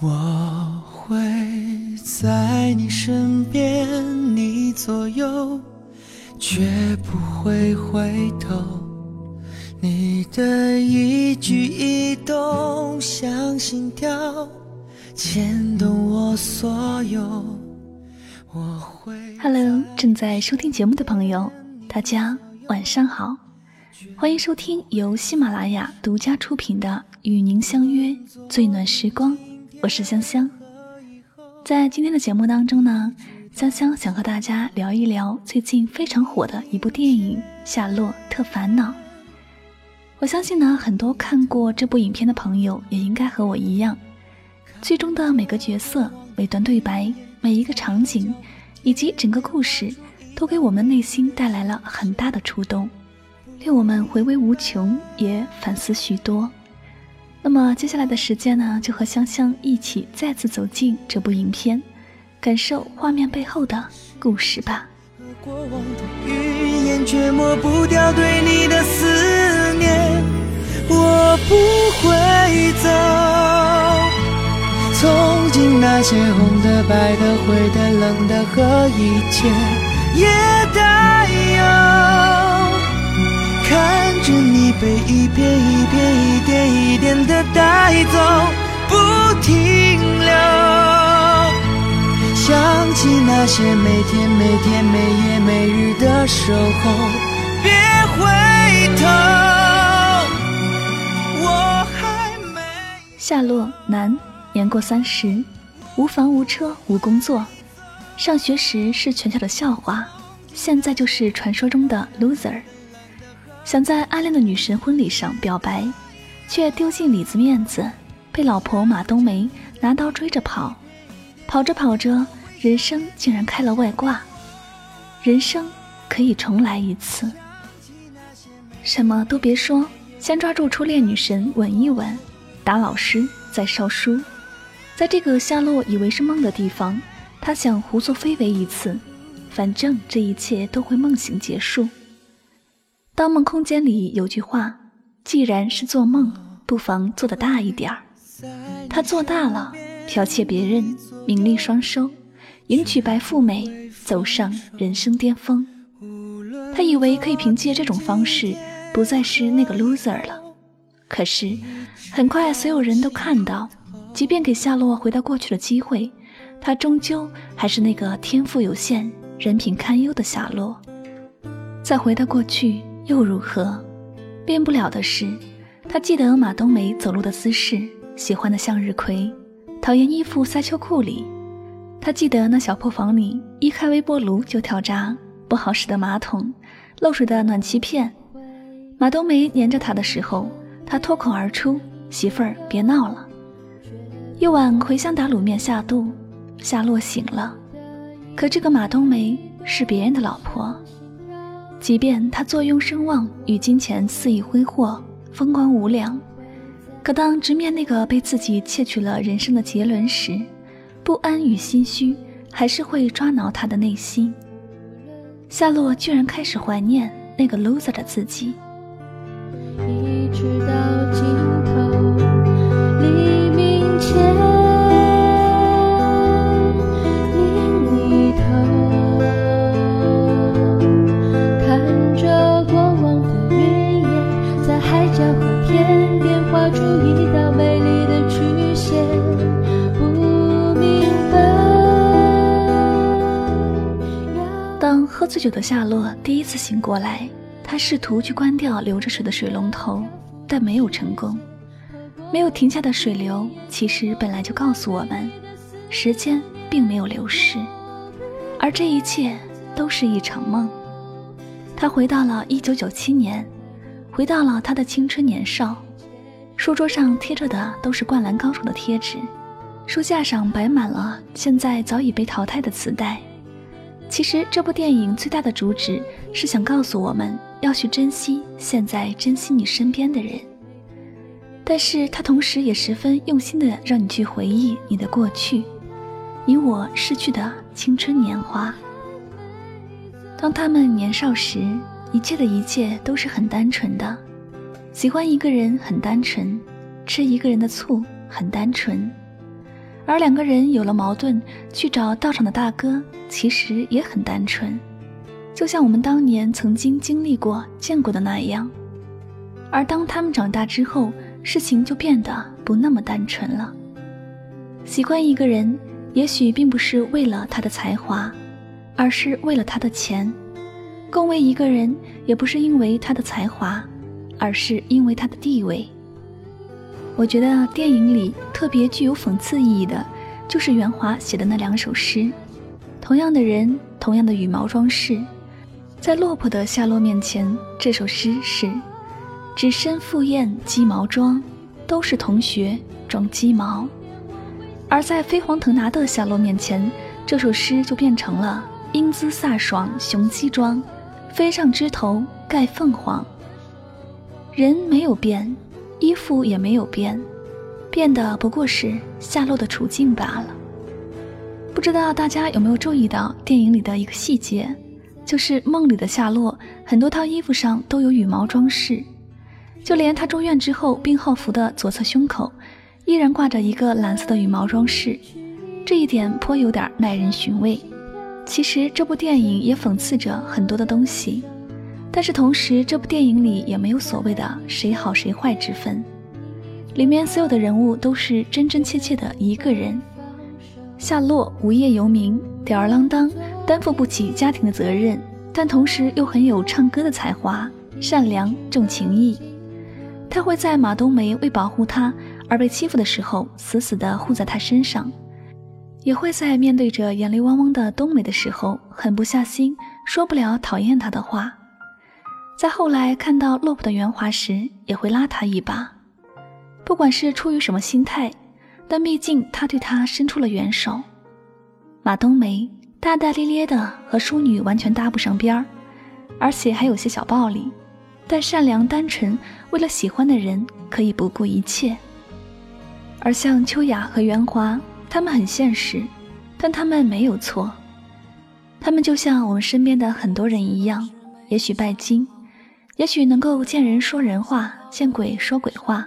我会在你身边，你左右，绝不会回头。你的一举一动像心跳，牵动我所有。我会。Hello，正在收听节目的朋友，大家晚上好，欢迎收听由喜马拉雅独家出品的《与您相约最暖时光》。我是香香，在今天的节目当中呢，香香想和大家聊一聊最近非常火的一部电影《夏洛特烦恼》。我相信呢，很多看过这部影片的朋友也应该和我一样，剧中的每个角色、每段对白、每一个场景，以及整个故事，都给我们内心带来了很大的触动，令我们回味无穷，也反思许多。那么接下来的时间呢，就和香香一起再次走进这部影片，感受画面背后的故事吧。过往的语言却抹不掉对你的思念，我不会走。从今那些红的、白的、灰的、冷的和一切也带有。看着你被一遍一遍、一点一点的带走，不停留。想起那些每天每天、每夜每日的守候，别回头。我还没。夏洛，男，年过三十，无房无车无工作，上学时是全校的笑话，现在就是传说中的 loser。想在暗恋的女神婚礼上表白，却丢尽里子面子，被老婆马冬梅拿刀追着跑，跑着跑着，人生竟然开了外挂，人生可以重来一次。什么都别说，先抓住初恋女神吻一吻，打老师再烧书，在这个夏洛以为是梦的地方，他想胡作非为一次，反正这一切都会梦醒结束。《盗梦空间》里有句话：“既然是做梦，不妨做得大一点儿。”他做大了，剽窃别人，名利双收，迎娶白富美，走上人生巅峰。他以为可以凭借这种方式，不再是那个 loser 了。可是，很快所有人都看到，即便给夏洛回到过去的机会，他终究还是那个天赋有限、人品堪忧的夏洛。再回到过去。又如何？变不了的是，他记得马冬梅走路的姿势，喜欢的向日葵，讨厌衣服塞秋裤里。他记得那小破房里，一开微波炉就跳闸，不好使的马桶，漏水的暖气片。马冬梅粘着他的时候，他脱口而出：“媳妇儿，别闹了。”一碗茴香打卤面下肚，夏洛醒了。可这个马冬梅是别人的老婆。即便他坐拥声望与金钱肆意挥霍，风光无两，可当直面那个被自己窃取了人生的杰伦时，不安与心虚还是会抓挠他的内心。夏洛居然开始怀念那个 loser 的自己。一直到尽头，黎明前。当喝醉酒的夏洛第一次醒过来，他试图去关掉流着水的水龙头，但没有成功。没有停下的水流，其实本来就告诉我们，时间并没有流逝，而这一切都是一场梦。他回到了1997年，回到了他的青春年少。书桌上贴着的都是《灌篮高手》的贴纸，书架上摆满了现在早已被淘汰的磁带。其实这部电影最大的主旨是想告诉我们要去珍惜现在，珍惜你身边的人。但是它同时也十分用心的让你去回忆你的过去，你我逝去的青春年华。当他们年少时，一切的一切都是很单纯的，喜欢一个人很单纯，吃一个人的醋很单纯，而两个人有了矛盾，去找道场的大哥，其实也很单纯，就像我们当年曾经经历过、见过的那样。而当他们长大之后，事情就变得不那么单纯了。喜欢一个人，也许并不是为了他的才华，而是为了他的钱；共为一个人，也不是因为他的才华，而是因为他的地位。我觉得电影里特别具有讽刺意义的，就是袁华写的那两首诗。同样的人，同样的羽毛装饰，在落魄的夏洛面前，这首诗是：只身赴宴鸡毛装，都是同学装鸡毛；而在飞黄腾达的夏洛面前，这首诗就变成了英姿飒爽雄鸡装，飞上枝头盖凤凰。人没有变。衣服也没有变，变的不过是夏洛的处境罢了。不知道大家有没有注意到电影里的一个细节，就是梦里的夏洛很多套衣服上都有羽毛装饰，就连他住院之后病号服的左侧胸口，依然挂着一个蓝色的羽毛装饰，这一点颇有点耐人寻味。其实这部电影也讽刺着很多的东西。但是同时，这部电影里也没有所谓的谁好谁坏之分，里面所有的人物都是真真切切的一个人。夏洛无业游民，吊儿郎当，担负不起家庭的责任，但同时又很有唱歌的才华，善良重情义。他会在马冬梅为保护他而被欺负的时候，死死地护在他身上，也会在面对着眼泪汪汪的冬梅的时候，狠不下心，说不了讨厌她的话。在后来看到落魄的袁华时，也会拉他一把，不管是出于什么心态，但毕竟他对他伸出了援手。马冬梅大大咧咧的，和淑女完全搭不上边儿，而且还有些小暴力，但善良单纯，为了喜欢的人可以不顾一切。而像秋雅和袁华，他们很现实，但他们没有错，他们就像我们身边的很多人一样，也许拜金。也许能够见人说人话，见鬼说鬼话，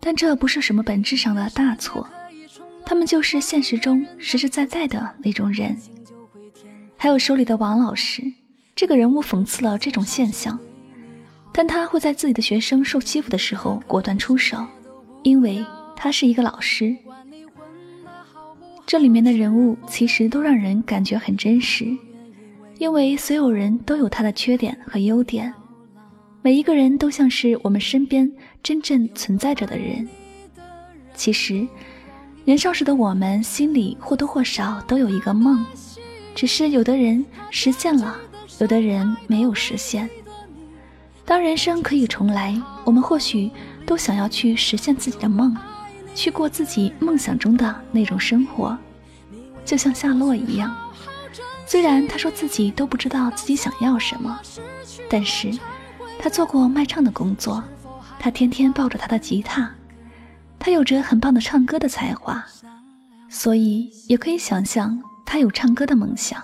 但这不是什么本质上的大错。他们就是现实中实实在在的那种人。还有书里的王老师，这个人物讽刺了这种现象，但他会在自己的学生受欺负的时候果断出手，因为他是一个老师。这里面的人物其实都让人感觉很真实，因为所有人都有他的缺点和优点。每一个人都像是我们身边真正存在着的人。其实，年少时的我们心里或多或少都有一个梦，只是有的人实现了，有的人没有实现。当人生可以重来，我们或许都想要去实现自己的梦，去过自己梦想中的那种生活，就像夏洛一样。虽然他说自己都不知道自己想要什么，但是。他做过卖唱的工作，他天天抱着他的吉他，他有着很棒的唱歌的才华，所以也可以想象他有唱歌的梦想。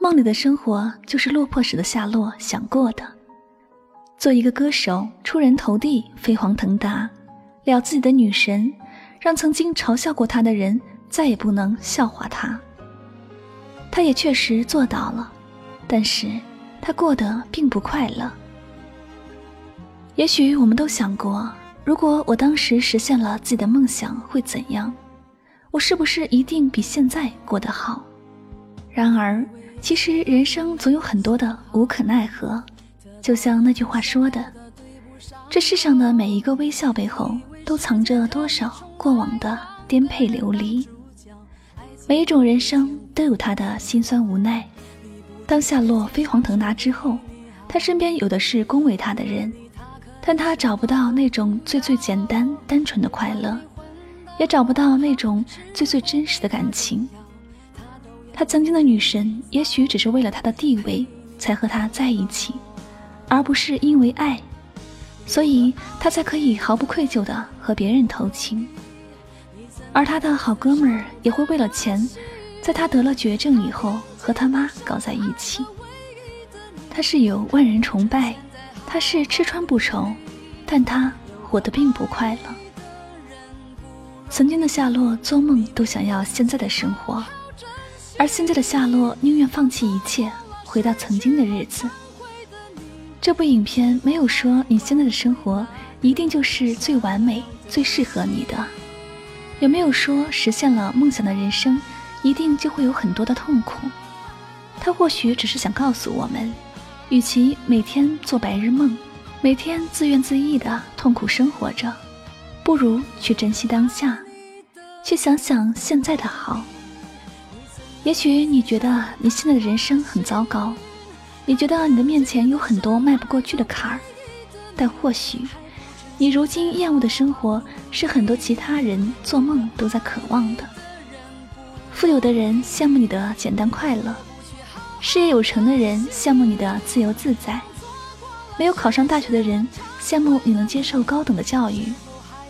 梦里的生活就是落魄时的夏洛想过的：做一个歌手，出人头地，飞黄腾达，了自己的女神，让曾经嘲笑过他的人再也不能笑话他。他也确实做到了，但是。他过得并不快乐。也许我们都想过，如果我当时实现了自己的梦想会怎样？我是不是一定比现在过得好？然而，其实人生总有很多的无可奈何。就像那句话说的：“这世上的每一个微笑背后，都藏着多少过往的颠沛流离。”每一种人生都有他的辛酸无奈。当夏洛飞黄腾达之后，他身边有的是恭维他的人，但他找不到那种最最简单单纯的快乐，也找不到那种最最真实的感情。他曾经的女神，也许只是为了他的地位才和他在一起，而不是因为爱，所以他才可以毫不愧疚地和别人偷情。而他的好哥们儿也会为了钱。在他得了绝症以后，和他妈搞在一起。他是有万人崇拜，他是吃穿不愁，但他活得并不快乐。曾经的夏洛做梦都想要现在的生活，而现在的夏洛宁愿放弃一切，回到曾经的日子。这部影片没有说你现在的生活一定就是最完美、最适合你的，也没有说实现了梦想的人生一定就会有很多的痛苦。他或许只是想告诉我们，与其每天做白日梦，每天自怨自艾的痛苦生活着，不如去珍惜当下，去想想现在的好。也许你觉得你现在的人生很糟糕，你觉得你的面前有很多迈不过去的坎儿，但或许你如今厌恶的生活是很多其他人做梦都在渴望的。富有的人羡慕你的简单快乐。事业有成的人羡慕你的自由自在，没有考上大学的人羡慕你能接受高等的教育，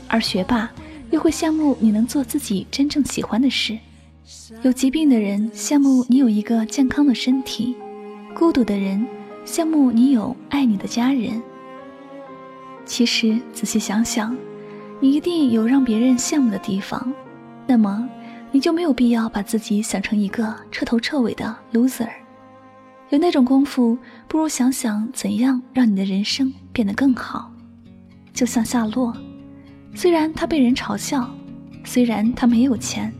而学霸又会羡慕你能做自己真正喜欢的事。有疾病的人羡慕你有一个健康的身体，孤独的人羡慕你有爱你的家人。其实仔细想想，你一定有让别人羡慕的地方，那么你就没有必要把自己想成一个彻头彻尾的 loser。有那种功夫，不如想想怎样让你的人生变得更好。就像夏洛，虽然他被人嘲笑，虽然他没有钱，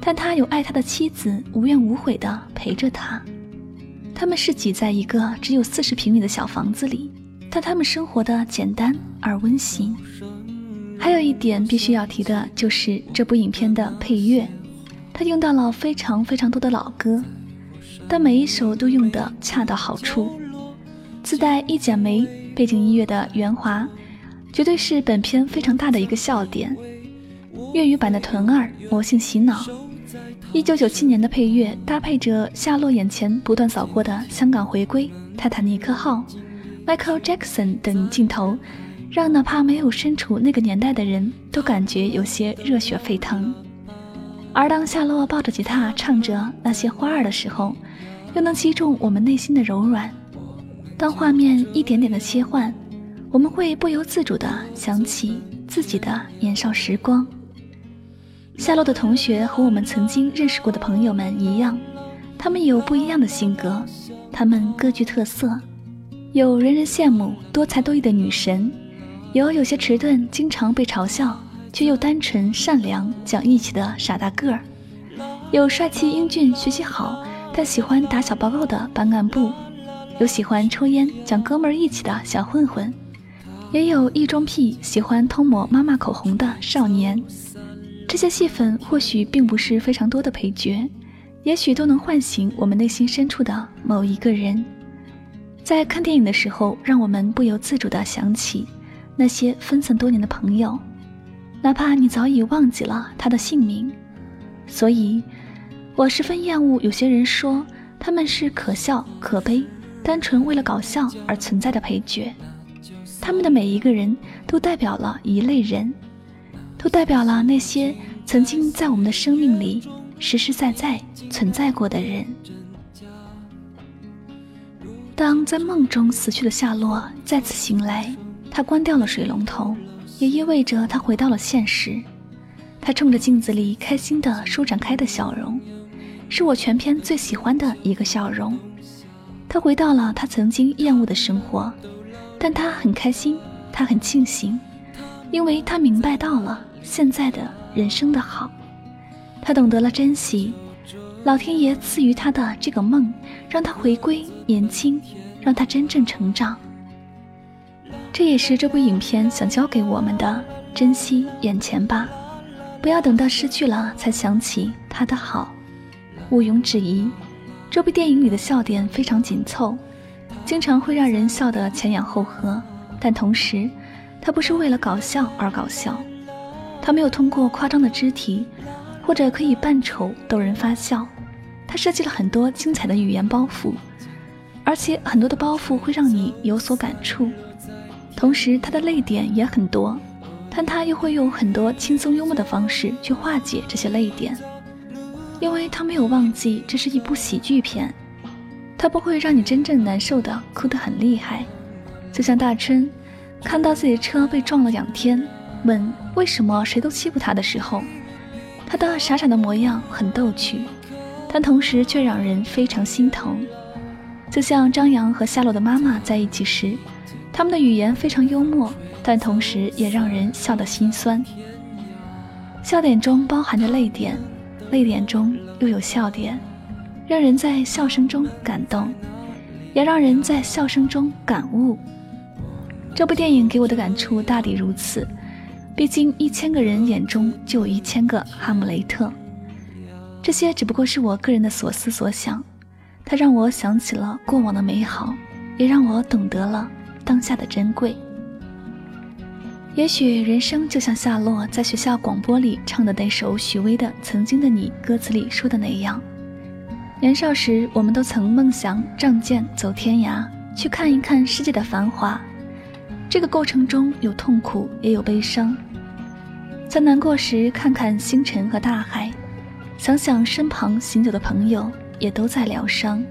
但他有爱他的妻子，无怨无悔地陪着他。他们是挤在一个只有四十平米的小房子里，但他们生活的简单而温馨。还有一点必须要提的就是这部影片的配乐，它用到了非常非常多的老歌。但每一首都用得恰到好处，自带一剪梅背景音乐的圆滑，绝对是本片非常大的一个笑点。粤语版的屯儿魔性洗脑，一九九七年的配乐搭配着夏洛眼前不断扫过的香港回归、泰坦尼克号、Michael Jackson 等镜头，让哪怕没有身处那个年代的人都感觉有些热血沸腾。而当夏洛抱着吉他唱着那些花儿的时候，又能击中我们内心的柔软。当画面一点点的切换，我们会不由自主地想起自己的年少时光。夏洛的同学和我们曾经认识过的朋友们一样，他们有不一样的性格，他们各具特色，有人人羡慕多才多艺的女神，有有些迟钝、经常被嘲笑。却又单纯善良、讲义气的傻大个儿，有帅气英俊、学习好但喜欢打小报告的班干部，有喜欢抽烟、讲哥们义气的小混混，也有异装癖、喜欢偷抹妈妈口红的少年。这些戏份或许并不是非常多的配角，也许都能唤醒我们内心深处的某一个人，在看电影的时候，让我们不由自主地想起那些分散多年的朋友。哪怕你早已忘记了他的姓名，所以，我十分厌恶有些人说他们是可笑、可悲、单纯为了搞笑而存在的配角。他们的每一个人都代表了一类人，都代表了那些曾经在我们的生命里实实在在存在过的人。当在梦中死去的夏洛再次醒来，他关掉了水龙头。也意味着他回到了现实。他冲着镜子里开心的舒展开的笑容，是我全篇最喜欢的一个笑容。他回到了他曾经厌恶的生活，但他很开心，他很庆幸，因为他明白到了现在的人生的好。他懂得了珍惜，老天爷赐予他的这个梦，让他回归年轻，让他真正成长。这也是这部影片想教给我们的：珍惜眼前吧，不要等到失去了才想起他的好。毋庸置疑，这部电影里的笑点非常紧凑，经常会让人笑得前仰后合。但同时，它不是为了搞笑而搞笑，它没有通过夸张的肢体或者可以扮丑逗人发笑，它设计了很多精彩的语言包袱，而且很多的包袱会让你有所感触。同时，他的泪点也很多，但他又会用很多轻松幽默的方式去化解这些泪点，因为他没有忘记这是一部喜剧片，他不会让你真正难受的哭得很厉害。就像大春看到自己车被撞了两天，问为什么谁都欺负他的时候，他的傻傻的模样很逗趣，但同时却让人非常心疼。就像张扬和夏洛的妈妈在一起时，他们的语言非常幽默，但同时也让人笑得心酸。笑点中包含着泪点，泪点中又有笑点，让人在笑声中感动，也让人在笑声中感悟。这部电影给我的感触大抵如此。毕竟，一千个人眼中就有一千个哈姆雷特。这些只不过是我个人的所思所想。它让我想起了过往的美好，也让我懂得了当下的珍贵。也许人生就像夏洛在学校广播里唱的那首许巍的《曾经的你》歌词里说的那样：年少时，我们都曾梦想仗剑走天涯，去看一看世界的繁华。这个过程中有痛苦，也有悲伤。在难过时，看看星辰和大海，想想身旁行走的朋友。也都在疗伤。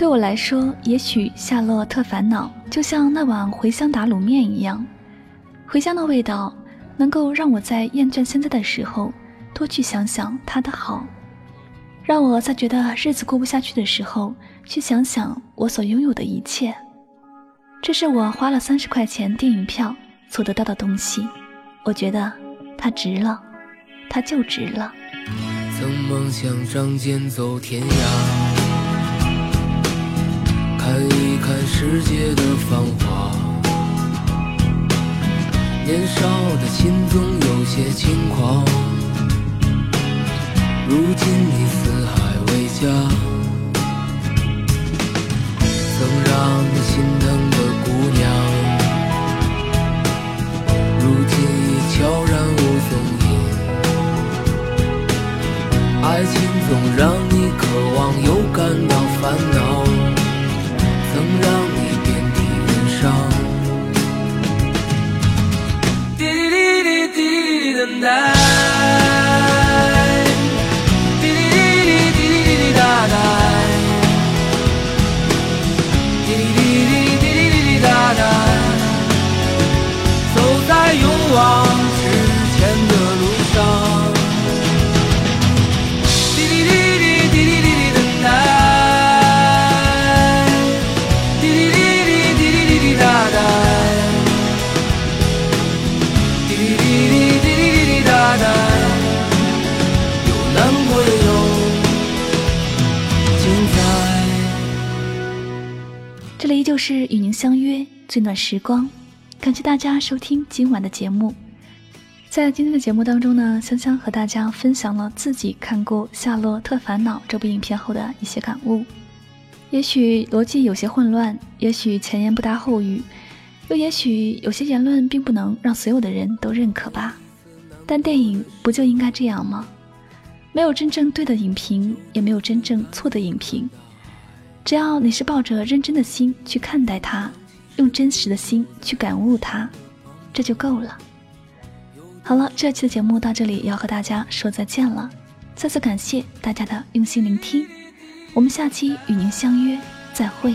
对我来说，也许《夏洛特烦恼》就像那碗茴香打卤面一样，茴香的味道能够让我在厌倦现在的时候，多去想想它的好；让我在觉得日子过不下去的时候，去想想我所拥有的一切。这是我花了三十块钱电影票所得到的东西，我觉得它值了，它就值了。曾梦想仗剑走天涯，看一看世界的繁华。年少的心总有些轻狂，如今你四海为家，曾让你心疼是与您相约最暖时光，感谢大家收听今晚的节目。在今天的节目当中呢，香香和大家分享了自己看过《夏洛特烦恼》这部影片后的一些感悟。也许逻辑有些混乱，也许前言不搭后语，又也许有些言论并不能让所有的人都认可吧。但电影不就应该这样吗？没有真正对的影评，也没有真正错的影评。只要你是抱着认真的心去看待它，用真实的心去感悟它，这就够了。好了，这期的节目到这里要和大家说再见了，再次感谢大家的用心聆听，我们下期与您相约，再会。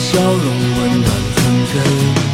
笑容温暖纯真。